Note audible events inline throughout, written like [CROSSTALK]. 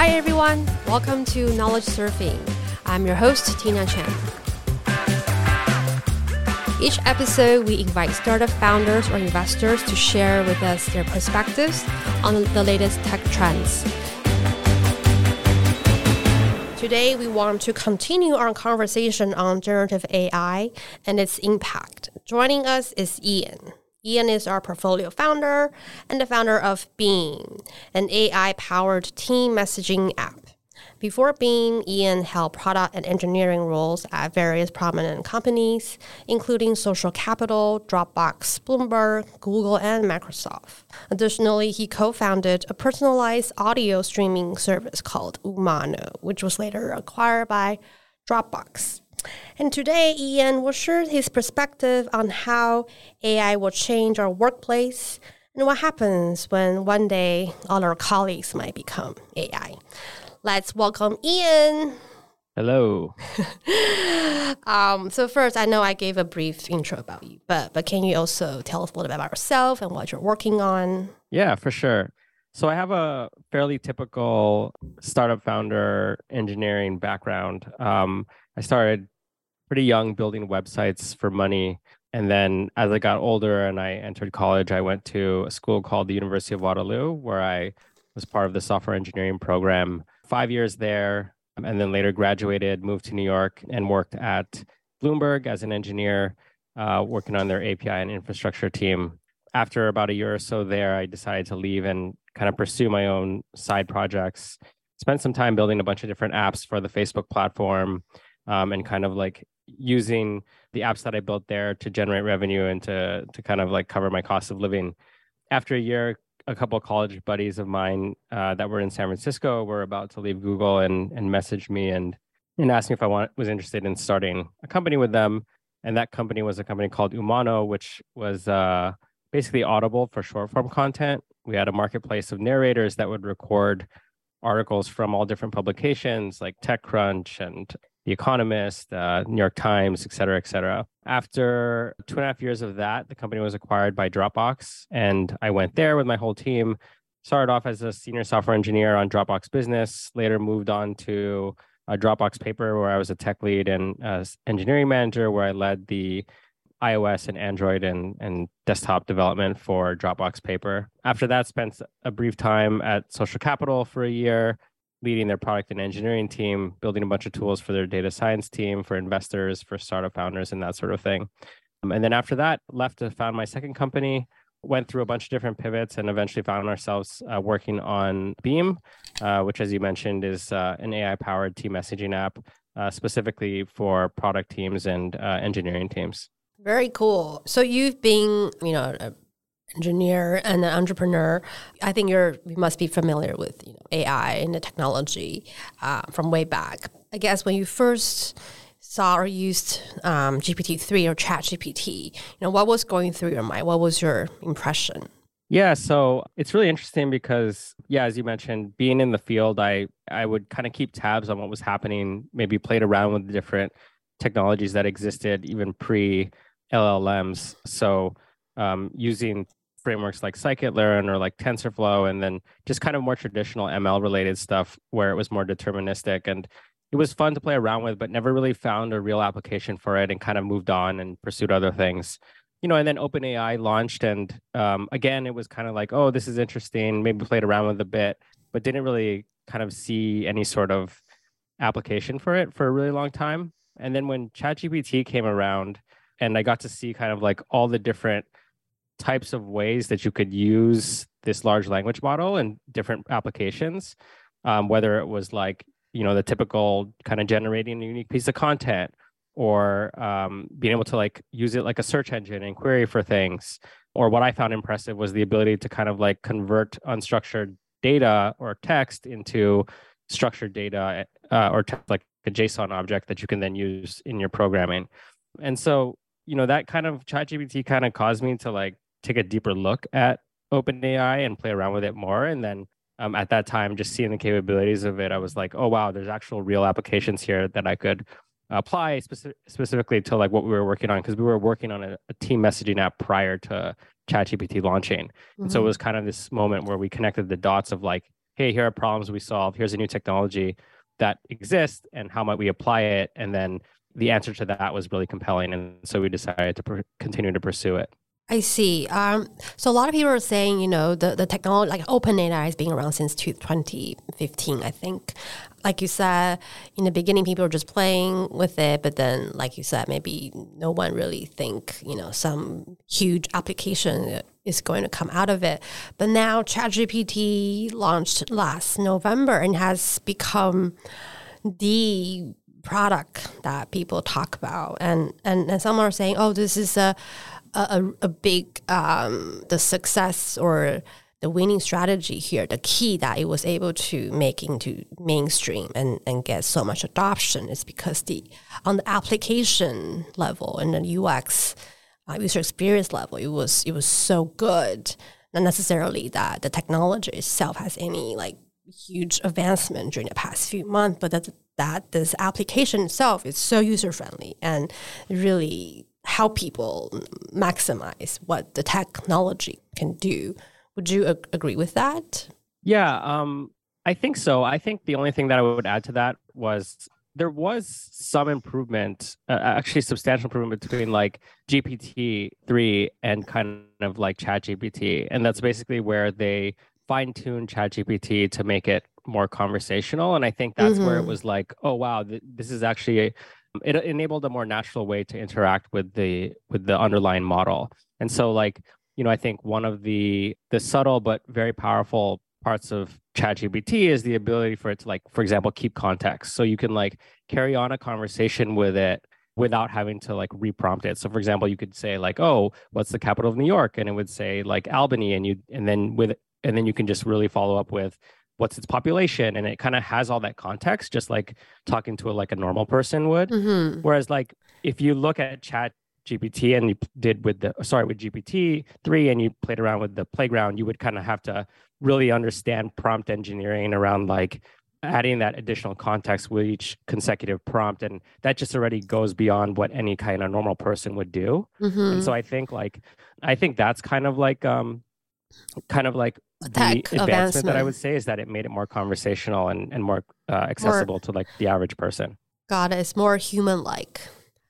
Hi, everyone. Welcome to Knowledge Surfing. I'm your host, Tina Chen. Each episode, we invite startup founders or investors to share with us their perspectives on the latest tech trends. Today, we want to continue our conversation on generative AI and its impact. Joining us is Ian. Ian is our portfolio founder and the founder of Beam, an AI powered team messaging app. Before Beam, Ian held product and engineering roles at various prominent companies, including Social Capital, Dropbox, Bloomberg, Google, and Microsoft. Additionally, he co founded a personalized audio streaming service called Umano, which was later acquired by Dropbox. And today, Ian will share his perspective on how AI will change our workplace and what happens when one day all our colleagues might become AI. Let's welcome Ian. Hello. [LAUGHS] um, so first, I know I gave a brief intro about you, but but can you also tell us a little bit about yourself and what you're working on? Yeah, for sure. So I have a fairly typical startup founder engineering background. Um, I started pretty young building websites for money. And then as I got older and I entered college, I went to a school called the University of Waterloo, where I was part of the software engineering program five years there, and then later graduated, moved to New York, and worked at Bloomberg as an engineer, uh, working on their API and infrastructure team. After about a year or so there, I decided to leave and kind of pursue my own side projects. Spent some time building a bunch of different apps for the Facebook platform um, and kind of like using the apps that I built there to generate revenue and to to kind of like cover my cost of living. After a year, a couple of college buddies of mine uh, that were in San Francisco were about to leave Google and and messaged me and and asked me if I want, was interested in starting a company with them. And that company was a company called Umano, which was uh, basically Audible for short form content. We had a marketplace of narrators that would record articles from all different publications like TechCrunch and the Economist, uh, New York Times, et cetera, et cetera. After two and a half years of that, the company was acquired by Dropbox. And I went there with my whole team. Started off as a senior software engineer on Dropbox Business, later moved on to a Dropbox Paper, where I was a tech lead and uh, engineering manager, where I led the iOS and Android and, and desktop development for Dropbox Paper. After that, spent a brief time at Social Capital for a year, leading their product and engineering team, building a bunch of tools for their data science team, for investors, for startup founders, and that sort of thing. Um, and then after that, left to found my second company, went through a bunch of different pivots, and eventually found ourselves uh, working on Beam, uh, which, as you mentioned, is uh, an AI powered team messaging app uh, specifically for product teams and uh, engineering teams. Very cool. So you've been, you know, engineer and an entrepreneur, I think you're you must be familiar with you know, AI and the technology uh, from way back. I guess when you first saw or used um, GPT three or Chat GPT, you know what was going through your mind? What was your impression? Yeah, so it's really interesting because yeah, as you mentioned, being in the field, I I would kind of keep tabs on what was happening, maybe played around with the different technologies that existed even pre LLMs. So um, using frameworks like scikit-learn or like TensorFlow, and then just kind of more traditional ML related stuff where it was more deterministic. And it was fun to play around with, but never really found a real application for it and kind of moved on and pursued other things. You know, and then OpenAI launched, and um, again, it was kind of like, oh, this is interesting. Maybe played around with a bit, but didn't really kind of see any sort of application for it for a really long time. And then when ChatGPT came around, and I got to see kind of like all the different types of ways that you could use this large language model in different applications, um, whether it was like, you know, the typical kind of generating a unique piece of content or um, being able to like use it like a search engine and query for things. Or what I found impressive was the ability to kind of like convert unstructured data or text into structured data uh, or text, like a JSON object that you can then use in your programming. And so, you know, that kind of ChatGPT kind of caused me to like take a deeper look at OpenAI and play around with it more. And then um, at that time, just seeing the capabilities of it, I was like, oh wow, there's actual real applications here that I could apply speci- specifically to like what we were working on because we were working on a, a, team messaging app prior to ChatGPT launching. Mm-hmm. And so it mm-hmm. was kind of this moment where we connected the dots of like, hey, here are problems we solve. Here's a new technology that exists, and how might we apply it? And then the answer to that was really compelling, and so we decided to pr- continue to pursue it. I see. Um, so a lot of people are saying, you know, the, the technology, like OpenAI has been around since 2015, I think. Like you said, in the beginning, people were just playing with it, but then, like you said, maybe no one really think, you know, some huge application is going to come out of it. But now ChatGPT launched last November and has become the product that people talk about. And, and, and some are saying, oh, this is a a, a big um, the success or the winning strategy here, the key that it was able to make into mainstream and, and get so much adoption is because the on the application level and the UX uh, user experience level, it was it was so good. Not necessarily that the technology itself has any like huge advancement during the past few months, but that that this application itself is so user friendly and really help people maximize what the technology can do. Would you ag- agree with that? Yeah, um, I think so. I think the only thing that I would add to that was there was some improvement, uh, actually substantial improvement between like GPT three and kind of like ChatGPT, and that's basically where they fine tuned ChatGPT to make it more conversational. And I think that's mm-hmm. where it mm-hmm. was like, oh wow, th- this is actually a, it enabled a more natural way to interact with the with the underlying model. And so like you know i think one of the the subtle but very powerful parts of ChatGPT is the ability for it to like for example keep context. So you can like carry on a conversation with it without having to like reprompt it. So for example you could say like oh what's the capital of new york? And it would say like albany and you and then with and then you can just really follow up with what's its population and it kind of has all that context just like talking to a, like a normal person would mm-hmm. whereas like if you look at chat gpt and you did with the sorry with gpt 3 and you played around with the playground you would kind of have to really understand prompt engineering around like adding that additional context with each consecutive prompt and that just already goes beyond what any kind of normal person would do mm-hmm. and so i think like i think that's kind of like um kind of like the advancement that I would say is that it made it more conversational and, and more uh, accessible more, to like the average person. Got it. It's more human like.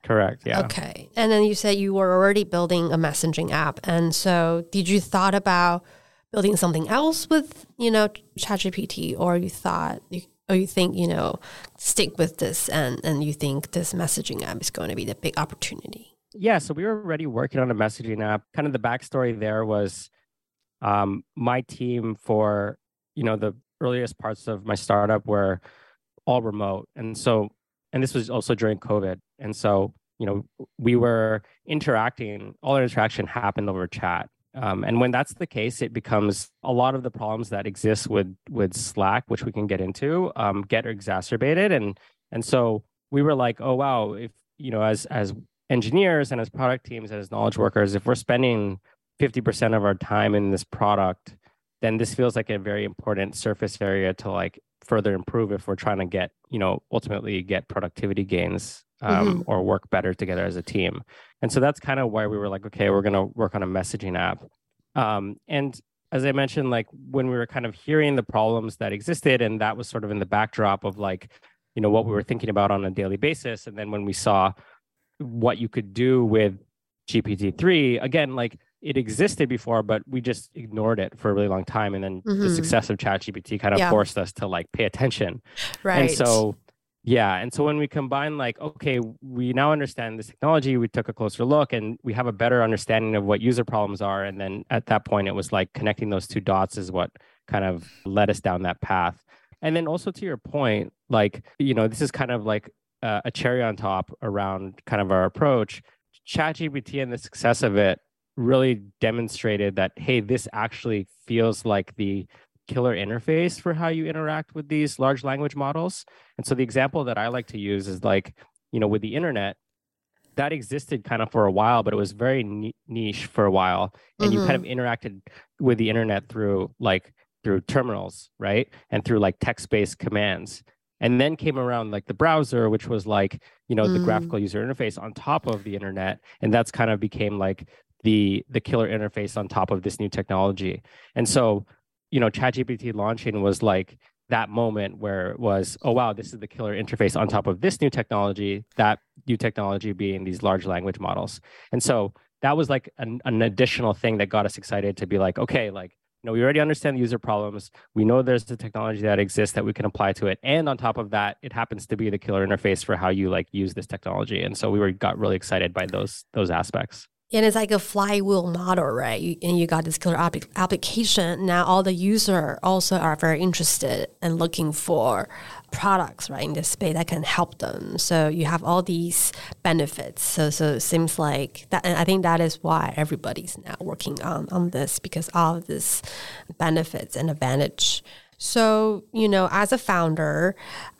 Correct. Yeah. Okay. And then you said you were already building a messaging app, and so did you thought about building something else with you know ChatGPT, or you thought you, or you think you know stick with this, and and you think this messaging app is going to be the big opportunity? Yeah. So we were already working on a messaging app. Kind of the backstory there was um, my team for you know the earliest parts of my startup were all remote. And so and this was also during covid. And so you know we were interacting all our interaction happened over chat. Um, and when that's the case it becomes a lot of the problems that exist with with slack which we can get into um, get exacerbated. And and so we were like oh wow if you know as as engineers and as product teams and as knowledge workers if we're spending 50% of our time in this product, then this feels like a very important surface area to like further improve if we're trying to get, you know, ultimately get productivity gains um, mm-hmm. or work better together as a team. And so that's kind of why we were like, okay, we're going to work on a messaging app. Um, and as I mentioned, like when we were kind of hearing the problems that existed, and that was sort of in the backdrop of like, you know, what we were thinking about on a daily basis. And then when we saw what you could do with GPT-3, again, like it existed before, but we just ignored it for a really long time. And then mm-hmm. the success of ChatGPT kind of yeah. forced us to like pay attention. Right. And so, yeah. And so when we combine, like, okay, we now understand this technology, we took a closer look and we have a better understanding of what user problems are. And then at that point, it was like connecting those two dots is what kind of led us down that path. And then also to your point, like, you know, this is kind of like uh, a cherry on top around kind of our approach. ChatGPT and the success of it really demonstrated that hey this actually feels like the killer interface for how you interact with these large language models and so the example that i like to use is like you know with the internet that existed kind of for a while but it was very niche for a while and mm-hmm. you kind of mm-hmm. interacted with the internet through like through terminals right and through like text-based commands and then came around like the browser which was like you know mm. the graphical user interface on top of the internet and that's kind of became like the the killer interface on top of this new technology and so you know, ChatGPT launching was like that moment where it was, oh wow, this is the killer interface on top of this new technology, that new technology being these large language models. And so that was like an, an additional thing that got us excited to be like, okay, like you know, we already understand the user problems. We know there's the technology that exists that we can apply to it. And on top of that, it happens to be the killer interface for how you like use this technology. And so we were got really excited by those those aspects. And it's like a flywheel model, right? You, and you got this killer app- application. Now all the user also are very interested and looking for products, right, in this space that can help them. So you have all these benefits. So so it seems like that. And I think that is why everybody's now working on on this because all of this benefits and advantage. So you know, as a founder,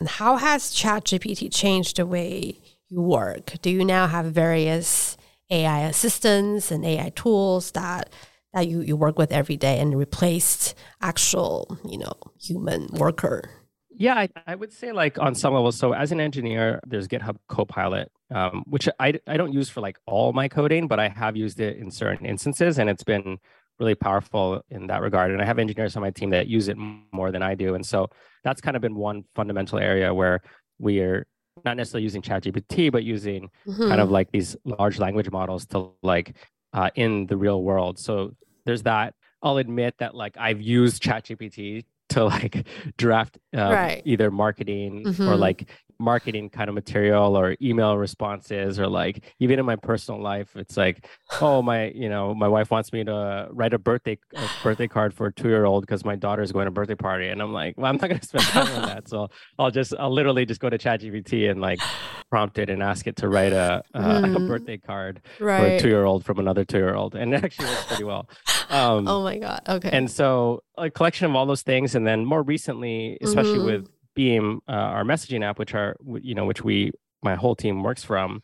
how has ChatGPT changed the way you work? Do you now have various AI assistants and AI tools that that you, you work with every day and replaced actual, you know, human worker? Yeah, I, I would say like on some level. So as an engineer, there's GitHub Copilot, um, which I, I don't use for like all my coding, but I have used it in certain instances and it's been really powerful in that regard. And I have engineers on my team that use it more than I do. And so that's kind of been one fundamental area where we are not necessarily using ChatGPT, but using mm-hmm. kind of mm-hmm. like these large language models to like uh, in the real world. So there's that. I'll admit that like I've used ChatGPT to like [LAUGHS] draft um, right. either marketing mm-hmm. or like marketing kind of material or email responses or like even in my personal life it's like oh my you know my wife wants me to write a birthday a [SIGHS] birthday card for a two-year-old because my daughter is going to a birthday party and i'm like well i'm not going to spend time on that so i'll just i'll literally just go to chat gpt and like [SIGHS] prompt it and ask it to write a, uh, mm. a birthday card right. for a two-year-old from another two-year-old and it actually works pretty well um, oh my god okay and so a collection of all those things and then more recently especially mm-hmm. with Beam, uh, our messaging app, which are you know which we my whole team works from,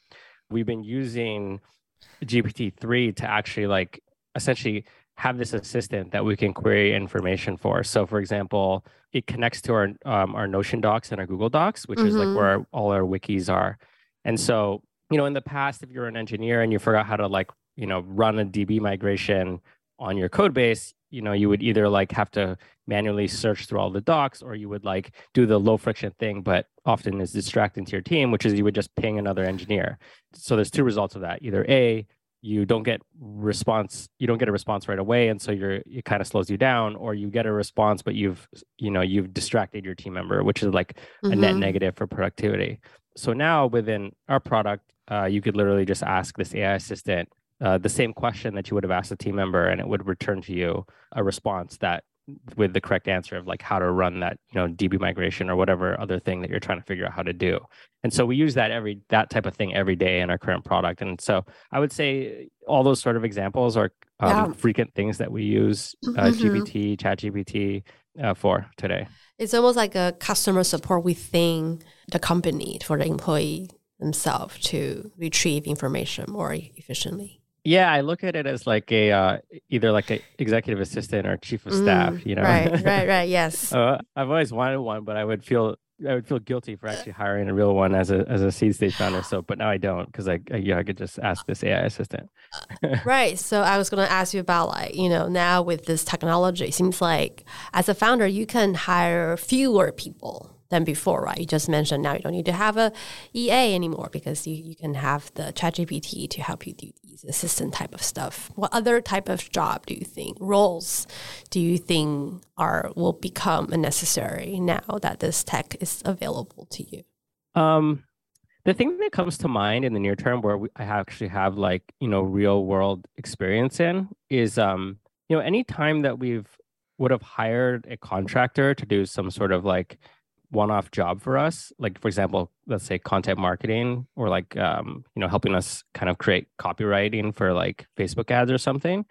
we've been using GPT three to actually like essentially have this assistant that we can query information for. So, for example, it connects to our um, our Notion docs and our Google Docs, which mm-hmm. is like where mm-hmm. all our wikis are. And so, you know, in the past, if you're an engineer and you forgot how to like you know run a DB migration on your code base, you know you would either like have to manually search through all the docs or you would like do the low friction thing but often is distracting to your team which is you would just ping another engineer so there's two results of that either a you don't get response you don't get a response right away and so you're it kind of slows you down or you get a response but you've you know you've distracted your team member which is like mm-hmm. a net mm-hmm. negative for productivity so now within our product uh, you could literally just ask this ai assistant uh, the same question that you would have asked a team member and it would return to you a response that with the correct answer of like how to run that you know db migration or whatever other thing that you're trying to figure out how to do and so we use that every that type of thing every day in our current product and so i would say all those sort of examples are um, yeah. frequent things that we use uh, mm-hmm. gpt chat gpt uh, for today it's almost like a customer support We within the company for the employee themselves to retrieve information more efficiently yeah, I look at it as like a uh, either like a executive assistant or chief of staff. Mm, you know, right, right, [LAUGHS] right. Yes. uh, I've always wanted one, but I would feel I would feel guilty for actually hiring a real one as a as a seed stage founder. So, but now I don't because I, I yeah I could just ask this AI assistant. [LAUGHS] right. So I was going to ask you about like you know now with this technology, it seems like as a founder you can hire fewer people than before, right? You just mentioned now you don't need to have a EA anymore because you, you can have the ChatGPT to help you do these assistant type of stuff. What other type of job do you think roles do you think are will become necessary now that this tech is available to you? Um, the thing that comes to mind in the near term where we, I actually have like you know real world experience in is um you know any time that we've would have hired a contractor to do some sort of like one-off job for us like for example let's say content marketing or like um, you know helping us kind of create copywriting for like facebook ads or something.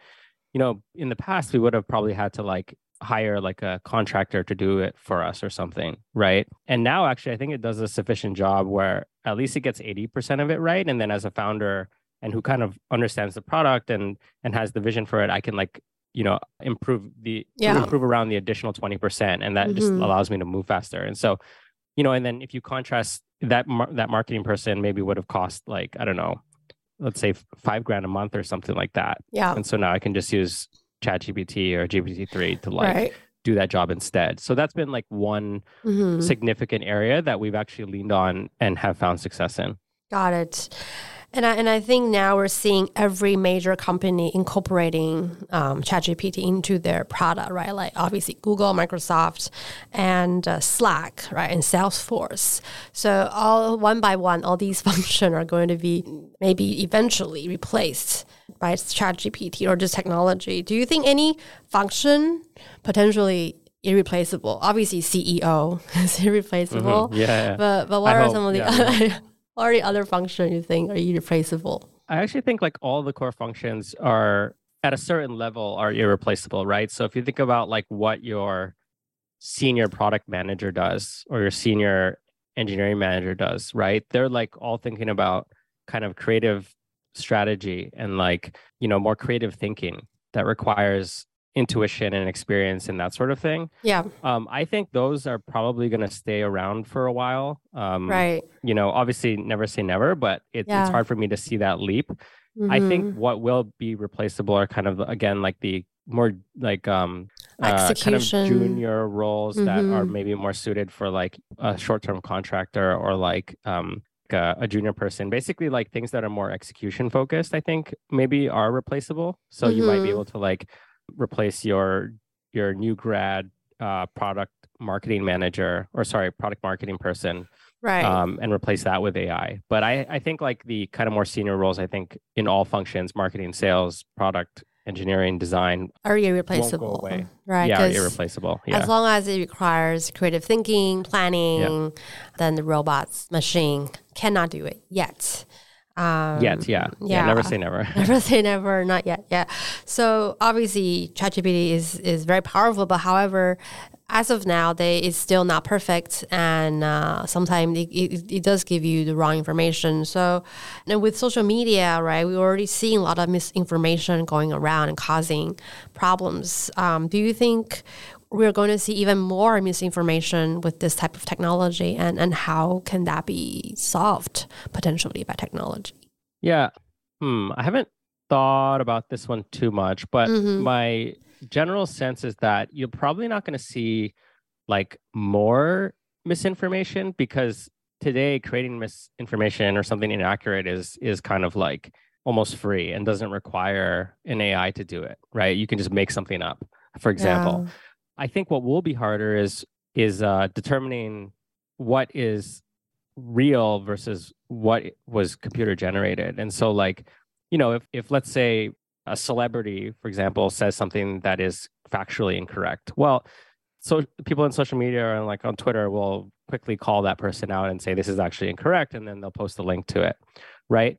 You know in the past we would have probably had to like hire like a contractor to do it for us or something right? And now actually i think it does a sufficient job where at least it gets 80% of it right. And then as a founder and who kind of understands the product and and has the vision for it i can like you know improve the yeah. improve around the additional 20% and that mm-hmm. just allows me to move faster and so you know and then if you contrast that mar- that marketing person maybe would have cost like i don't know let's say five grand a month or something like that yeah and so now i can just use chat gpt or gpt-3 to like right. do that job instead. So that's been like one Mhm. significant area that we've actually leaned on and have found success in. Got it. And I, and I think now we're seeing every major company incorporating um, ChatGPT into their product, right? Like obviously Google, Microsoft, and uh, Slack, right, and Salesforce. So all one by one, all these [LAUGHS] functions are going to be maybe eventually replaced by ChatGPT or just technology. Do you think any function potentially irreplaceable? Obviously, CEO [LAUGHS] is irreplaceable. Yeah, yeah. But but what I are hope, some of the yeah, other [LAUGHS] what are the other functions you think are irreplaceable? I actually think like all the core functions are at a certain level are irreplaceable, right? So if you think about like what your senior product manager does or your senior engineering manager does, right? They're like all thinking about kind of creative strategy and like, you know, more creative thinking that requires intuition and experience and that sort of thing. Yeah, Um, I think those are probably going to stay around for a while. Um, right. You know, obviously, never say never, but it, Yeah. it's hard for me to see that leap. I think Mhm. what will be replaceable are kind of again like the more like um uh, kind of junior roles that are Mhm. maybe more suited for like a short-term contractor or like um a, a junior person basically like things that are more execution focused i think maybe are replaceable so you might be Mhm. able to like replace your your new grad uh product marketing manager or sorry product marketing person right. um, and replace that with AI. But I, I think like the kind of more senior roles, I think in all functions, marketing, sales, product, engineering, design, are irreplaceable. Right. yeah, irreplaceable. Yeah. As long as it requires creative thinking, planning, then the robots machine cannot do it yet. Um, Yet, yeah. yeah. Never say never. [LAUGHS] Never say never, not yet. Yeah. So obviously, ChatGPT is is very powerful, but however, as of now, they it's still not perfect, and uh, sometimes it, it, it does give you the wrong information. So, and with social media, right, we're already seeing a lot of misinformation going around and causing problems. Um, do you think? We're going to see even more misinformation with this type of technology, and, and how can that be solved potentially by technology? Yeah. Hmm. I haven't thought about this one too much, but Mhm. my general sense is that you're probably not going to see like more misinformation because today creating misinformation or something inaccurate is is kind of like almost free and doesn't require an AI to do it, right? You can just make something up. For example, Yeah. I think what will be harder is is uh, determining what is real versus what was computer generated. And so, like, you know, if if let's say a celebrity, for example, says something that is factually incorrect, well, so people in social media and like on Twitter will quickly call that person out and say this is actually incorrect, and then they'll post a link to it, right?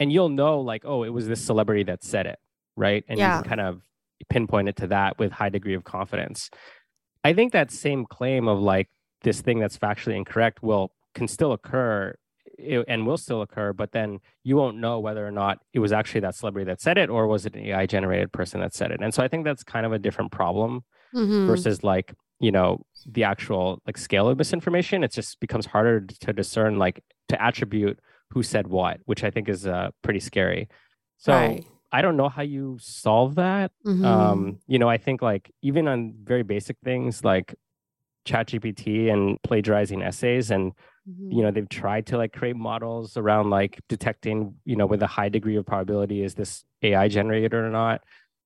And you'll know like, oh, it was this celebrity that said it, right? And Yeah. you can kind of pinpoint it to that with high degree of confidence. I think that same claim of like this thing that's factually incorrect will can still occur and will still occur, but then you won't know whether or not it was actually that celebrity that said it or was it an AI generated person that said it. And so I think that's kind of a different problem Mhm. versus like, you know, the actual like scale of misinformation. It just becomes harder to discern like to attribute who said what, which I think is uh, pretty scary. So Right. I don't know how you solve that Mhm. um you know i think like even on very basic things like chat gpt and plagiarizing essays and Mhm. you know they've tried to like create models around like detecting you know with a high degree of probability is this ai generated or not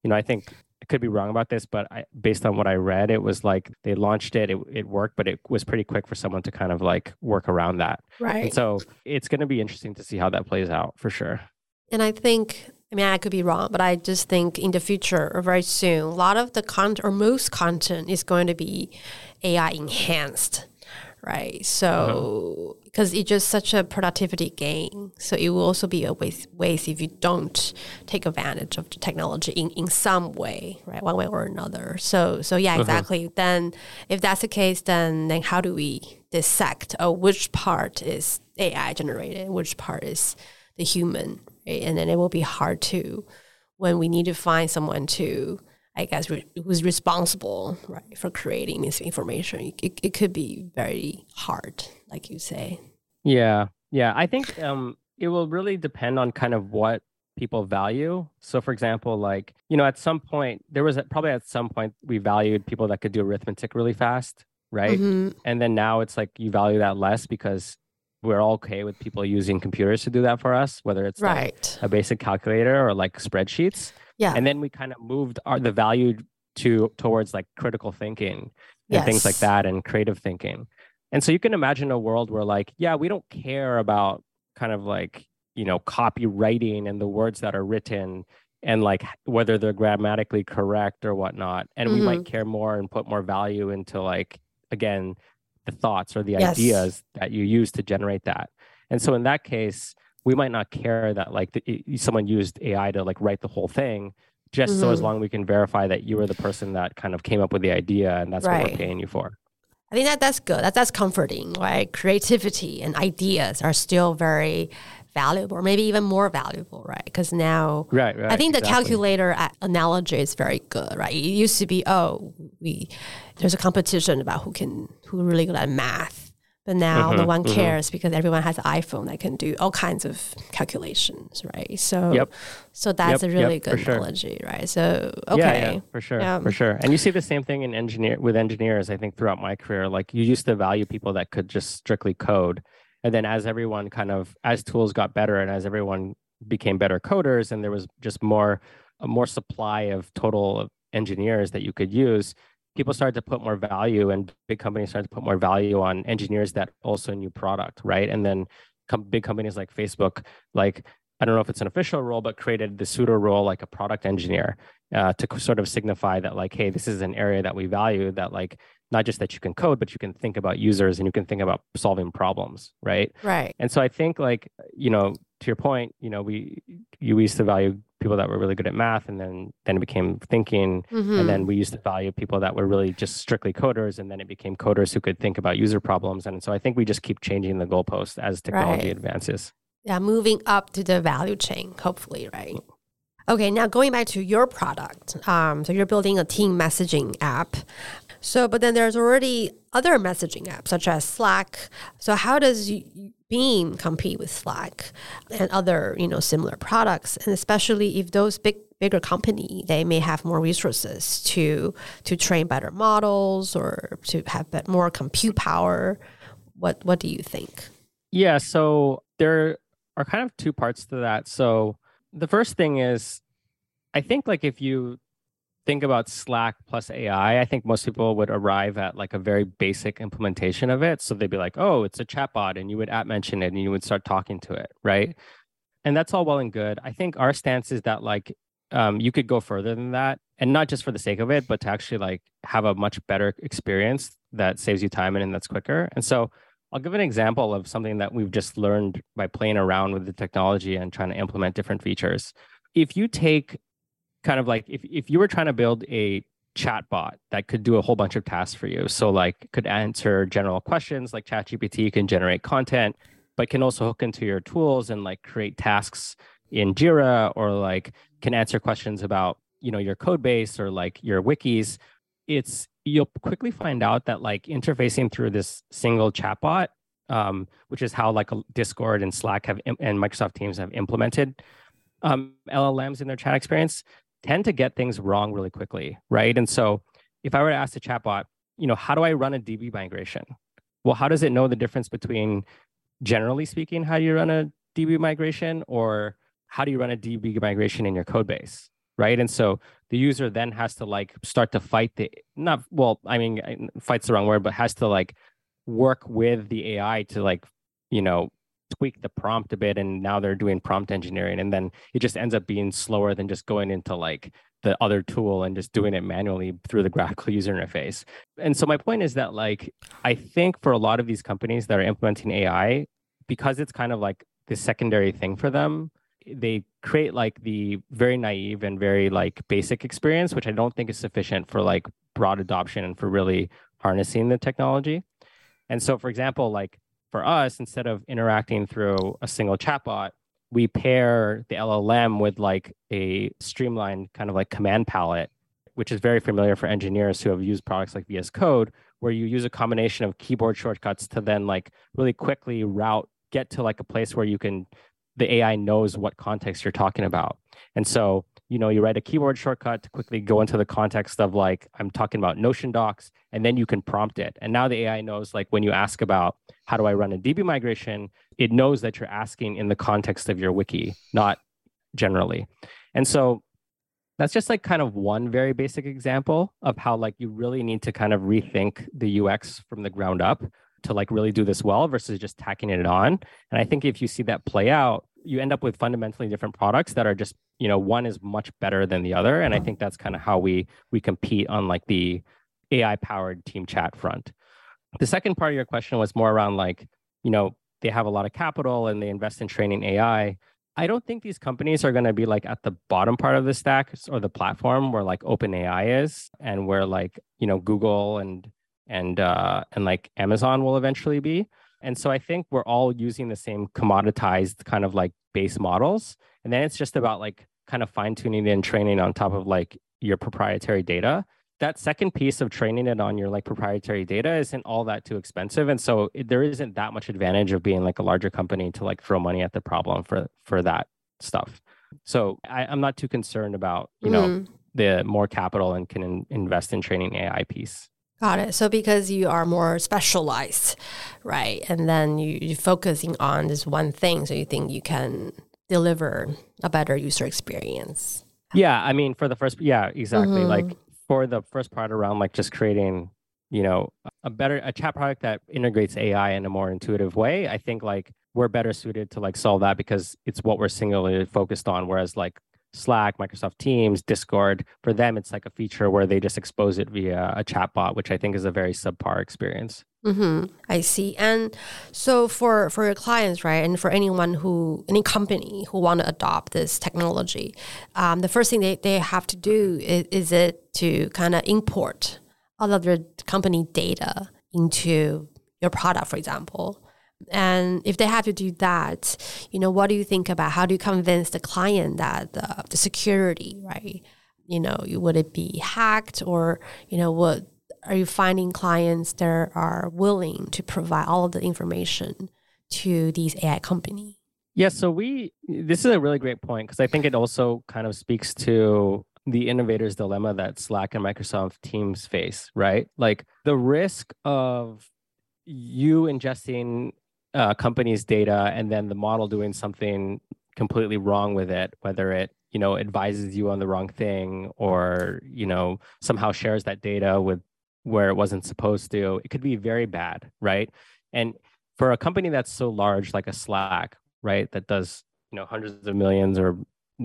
you know i think i could be wrong about this but I, based on what i read it was like they launched it, it it worked but it was pretty quick for someone to kind of like work around that right. and so it's going to be interesting to see how that plays out for sure And I think, I mean, I could be wrong, but I just think in the future or very soon, a lot of the content or most content is going to be AI enhanced, right? So, uh-huh. because it's just such a productivity gain. So, it will also be a waste, waste if you don't take advantage of the technology in, in some way, right? One way or another. So, so yeah, uh-huh. exactly. Then, if that's the case, then, then how do we dissect oh, which part is AI generated, which part is the human, right? and then it will be hard to when we need to find someone to, I guess, re- who's responsible, right, for creating this information. It, it could be very hard, like you say. Yeah, yeah. I think um, it will really depend on kind of what people value. So, for example, like, you know, at some point, there was a, probably at some point we valued people that could do arithmetic really fast, right? Mm-hmm. And then now it's like you value that less because we're all okay with people using computers to do that for us, whether it's right. Like a basic calculator or like spreadsheets. Yeah. And then we kind of moved our the value to towards like critical thinking and yes. things like that and creative thinking. And so you can imagine a world where like, yeah, we don't care about kind of like, you know, copywriting and the words that are written and like whether they're grammatically correct or whatnot. And mm-hmm. we might mm-hmm. care more and put more value into like, again, the thoughts or the yes. ideas that you use to generate that. And so in that case, we might not care that like the, someone used AI to like write the whole thing, just mm-hmm. so as mm-hmm. long we can verify that you were the person that kind of came up with the idea and that's right. what we're paying you for. I think that that's good. That that's comforting, right? Creativity and ideas are still very valuable, or maybe even more valuable, right? Because now, right, right, I think the exactly. calculator analogy is very good, right? It used to be, oh, we there's a competition about who can who really good at math, but now no one mm-hmm. cares because everyone has an iPhone that can do all kinds of calculations, right? So, yep. so that's yep, a really yep, good analogy, right? So, okay, yeah, yeah, for sure, for sure. And you see the same thing in engineer with engineers. I think throughout my career, like you used to value people that could just strictly code, and then as everyone kind of as tools got better and as everyone became better coders, and there was just more more supply of total engineers that you could use people started to put more value and big companies started to put more value on engineers that also knew product right? And then com- big companies like facebook like i don't know if it's an official role but created the pseudo role like a product engineer uh, to sort of signify that like hey this is an area that we value that like not just that you can code but you can think about users and you can think about solving problems right? Right. And so i think like you know to your point you know we you used to value people that were really good at math and then then it became thinking. Mm-hmm. and then we used to value people that were really just strictly coders and then it became coders who could think about user problems. And so i think we just keep changing the goalpost as technology right. advances. Yeah moving up to the value chain hopefully right okay now going back to your product um, so you're building a team messaging app so, but then there's already other messaging apps such as Slack. So, how does Beam compete with Slack and other, you know, similar products, and especially if those big bigger company they may have more resources to to train better models or to have more compute power. What what do you think? Yeah, so there are kind of two parts to that. So the first thing is, I think like if you think about Slack plus AI, I think most people would arrive at like a very basic implementation of it. So they'd be like, oh, it's a chatbot, and you would at mention it and you would start talking to it, right? And that's all well and good. I think our stance is that like um, you could go further than that, and not just for the sake of it, but to actually like have a much better experience that saves you time and, and that's quicker. And so I'll give an example of something that we've just learned by playing around with the technology and trying to implement different features. If you take kind of like if, if you were trying to build a chatbot that could do a whole bunch of tasks for you. So like could answer general questions like ChatGPT can generate content, but can also hook into your tools and like create tasks in Jira or like can answer questions about, you know, your code base or like your wikis. It's you'll quickly find out that like interfacing through this single chatbot, um, which is how like Discord and Slack have and Microsoft Teams have implemented um, LLMs in their chat experience, tend to get things wrong really quickly, right? And so if I were to ask the chatbot, you know, how do I run a DB migration? Well, how does it know the difference between generally speaking, how do you run a DB migration or how do you run a DB migration in your code base? Right. And so the user then has to like start to fight the not well, I mean, fight's the wrong word, but has to like work with the AI to like, you know, tweak the prompt a bit and now they're doing prompt engineering and then it just ends up being slower than just going into like the other tool and just doing it manually through the [LAUGHS] graphical user interface. And so my point is that like I think for a lot of these companies that are implementing AI because it's kind of like the secondary thing for them, they create like the very naive and very like basic experience which I don't think is sufficient for like broad adoption and for really harnessing the technology. And so for example, like for us, instead of interacting through a single chatbot, we pair the LLM with like a streamlined kind of like command palette, which is very familiar for engineers who have used products like VS Code, where you use a combination of keyboard shortcuts to then like really quickly route, get to like a place where you can the AI knows what context you're talking about. And so, you know, you write a keyboard shortcut to quickly go into the context of like, I'm talking about Notion docs, and then you can prompt it. And now the AI knows, like, when you ask about how do I run a DB migration, it knows that you're asking in the context of your wiki, not generally. And so that's just like kind of one very basic example of how like you really need to kind of rethink the UX from the ground up to like really do this well versus just tacking it on. And I think if you see that play out, you end up with fundamentally different products that are just, you know, one is much better than the other. And I think that's kind of how we we compete on like the AI powered team chat front. The second part of your question was more around like, you know, they have a lot of capital and they invest in training AI. I don't think these companies are going to be like at the bottom part of the stack or the platform where like OpenAI is and where like, you know, Google and and uh and like Amazon will eventually be. And so I think we're all using the same commoditized kind of like base models. And then it's just about like kind of fine tuning and training on top of like your proprietary data that second piece of training it on your like proprietary data isn't all that too expensive and so it, there isn't that much advantage of being like a larger company to like throw money at the problem for for that stuff so I, am not too concerned about you know mm. the more capital and can in, invest in training ai piece Got it. So because you are more specialized, right? And then you, you're focusing on this one thing, so you think you can deliver a better user experience. Yeah, I mean, for the first, yeah, exactly. Mm-hmm. Like for the first part around like just creating you know a better a chat product that integrates ai in a more intuitive way i think like we're better suited to like solve that because it's what we're singularly focused on whereas like slack microsoft teams discord for them it's like a feature where they just expose it via a chat bot which i think is a very subpar experience Mm-hmm. I see. And so for for your clients, right, and for anyone who any company who want to adopt this technology, um, the first thing they, they have to do is, is it to kind of import all of their company data into your product, for example. And if they have to do that, you know, what do you think about how do you convince the client that the, the security, right? You know, would it be hacked or, you know, would are you finding clients that are willing to provide all of the information to these AI companies? Yeah, so we this is a really great point because I think it also kind of speaks to the innovator's dilemma that Slack and Microsoft Teams face, right? Like the risk of you ingesting uh, company's data and then the model doing something completely wrong with it, whether it you know advises you on the wrong thing or you know somehow shares that data with where it wasn't supposed to, it could be very bad, right? And for a company that's so large like a Slack, right, that does, you know, hundreds of millions or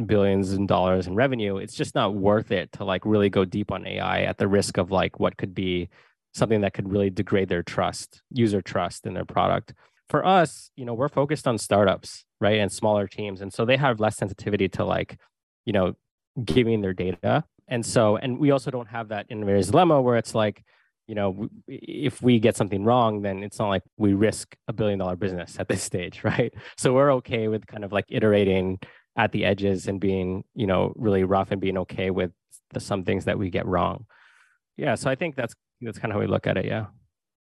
billions in dollars in revenue, it's just not worth it to like really go deep on AI at the risk of like what could be something that could really degrade their trust, user trust in their product. For us, you know, we're focused on startups, right, and smaller teams, and so they have less sensitivity to like, you know, giving their data. And so and we also don't have that innovator's dilemma where it's like you know if we get something wrong then it's not like we risk a billion dollar business at this stage [LAUGHS] right? So we're okay with kind of like iterating at the edges and being you know really rough and being okay with the some things that we get wrong. Yeah so i think that's that's kind of how we look at it yeah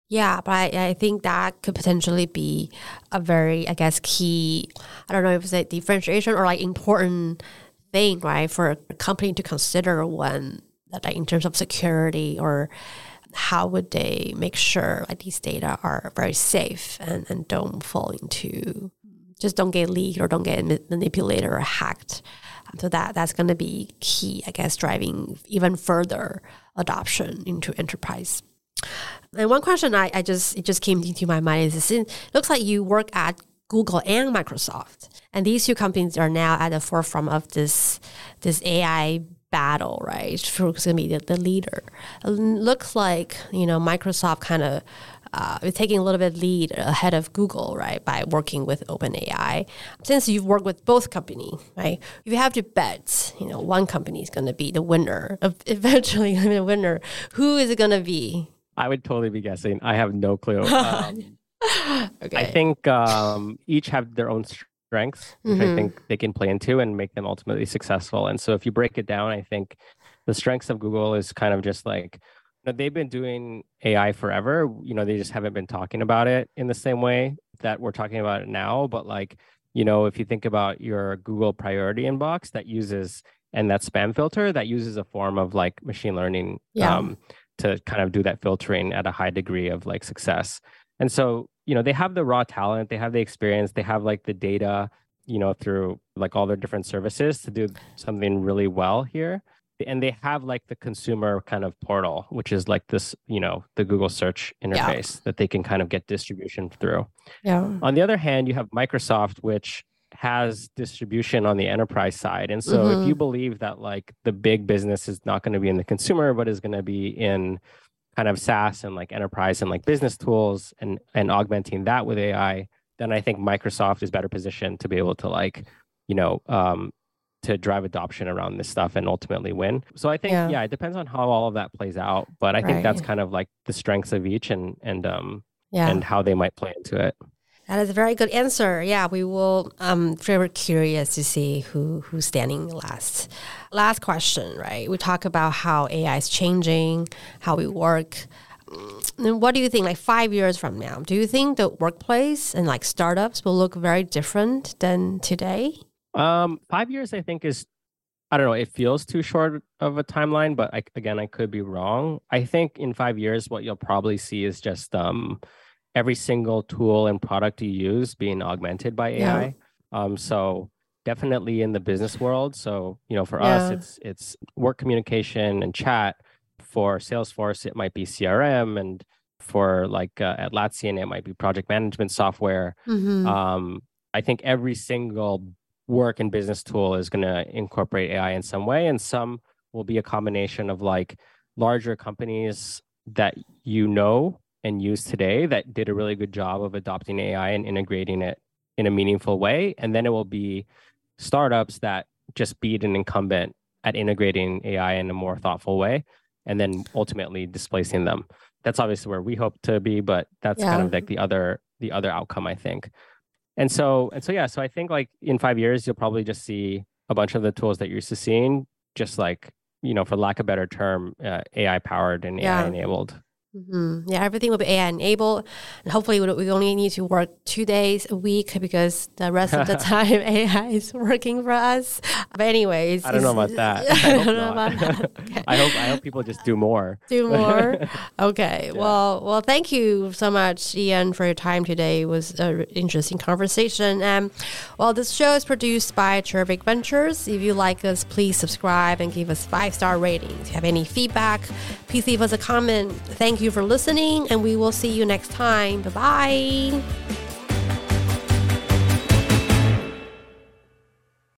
yeah, but I, I think that could potentially be a very, I guess, key, I don't know if it's a differentiation or like important thing, right, for a company to consider when, like, in terms of security or how would they make sure like these data are very safe and, and don't fall into just don't get leaked or don't get manipulated or hacked. So that that's going to be key, I guess, driving even further adoption into enterprise. And one question I, I just it just came into my mind is it looks like you work at Google and Microsoft. And these two companies are now at the forefront of this this AI battle, right? Who's going to be the, the leader? It looks like you know Microsoft kind of uh, taking a little bit lead ahead of Google, right, by working with OpenAI. Since you've worked with both companies, right, if you have to bet, you know, one company is going to be the winner, [LAUGHS] eventually the winner. Who is it going to be? I would totally be guessing. I have no clue. [LAUGHS] Um, okay. I think um, each have their own strengths, which mm-hmm. I think they can play into and make them ultimately successful. And so if you break it down, I think the strengths of Google is kind of just like you know, they've been doing AI forever. You know, they just haven't been talking about it in the same way that we're talking about it now. But like you know, if you think about your Google priority inbox that uses and that spam filter that uses a form of like machine learning Yeah. um, to kind of do that filtering at a high degree of like success. And so, you know, they have the raw talent, they have the experience, they have like the data, you know, through like all their different services to do something really well here. And they have like the consumer kind of portal, which is like this, you know, the Google search interface that they can kind of get distribution through. Yeah. On the other hand, you have Microsoft, which has distribution on the enterprise side. And so if you believe that like the big business is not going to be in the consumer, but is going to be in kind of SaaS and like enterprise and like business tools and and augmenting that with AI, then I think Microsoft is better positioned to be able to like, you know, um, to drive adoption around this stuff and ultimately win. So I think Yeah. yeah, it depends on how all of that plays out, but I think that's kind of like the strengths of each and and um Yeah. and how they might play into it. That is a very good answer. Yeah, we will. Um, very curious to see who who's standing last. Last question, right? We talk about how AI is changing, how we work. Mm, Then what do you think? Like five years from now, do you think the workplace and like startups will look very different than today? Um, five years, I think, is I don't know. It feels too short of a timeline, but I, again, I could be wrong. I think in five years, what you'll probably see is just um, every single tool and product you use being augmented by Yeah. AI. Um, so definitely in the business world. So you know, for us, it's it's work communication and chat. For Salesforce, it might be CRM, and for like uh, Atlassian, it might be project management software Mm-hmm. um, I think every single work and business tool is going to incorporate AI in some way, and some will be a combination of like larger companies that you know and use today that did a really good job of adopting AI and integrating it in a meaningful way, and then it will be startups that just beat an incumbent at integrating AI in a more thoughtful way, and then ultimately displacing them. That's obviously where we hope to be, but that's kind of like the other the other outcome, I think. And so and so yeah, so I think like in five years you'll probably just see a bunch of the tools that you're used to seeing, just like you know, for lack of a better term, uh, AI powered and Yeah. AI enabled. Hmm Yeah, everything will be AI enabled, and hopefully we, we only need to work two days a week because the rest of the [LAUGHS] time [LAUGHS] AI is working for us. But anyways, I don't know about that. [LAUGHS] I, hope don't know about that. Okay. I hope I hope people just do more. Do more. Okay. Well, well, thank you so much, Ian, for your time today. It was an interesting conversation. And well, this show is produced by Cherubic Ventures. If you like us, please subscribe and give us five star ratings. If you have any feedback, please leave us a comment. Thank you for listening, and we will see you next time. Bye bye.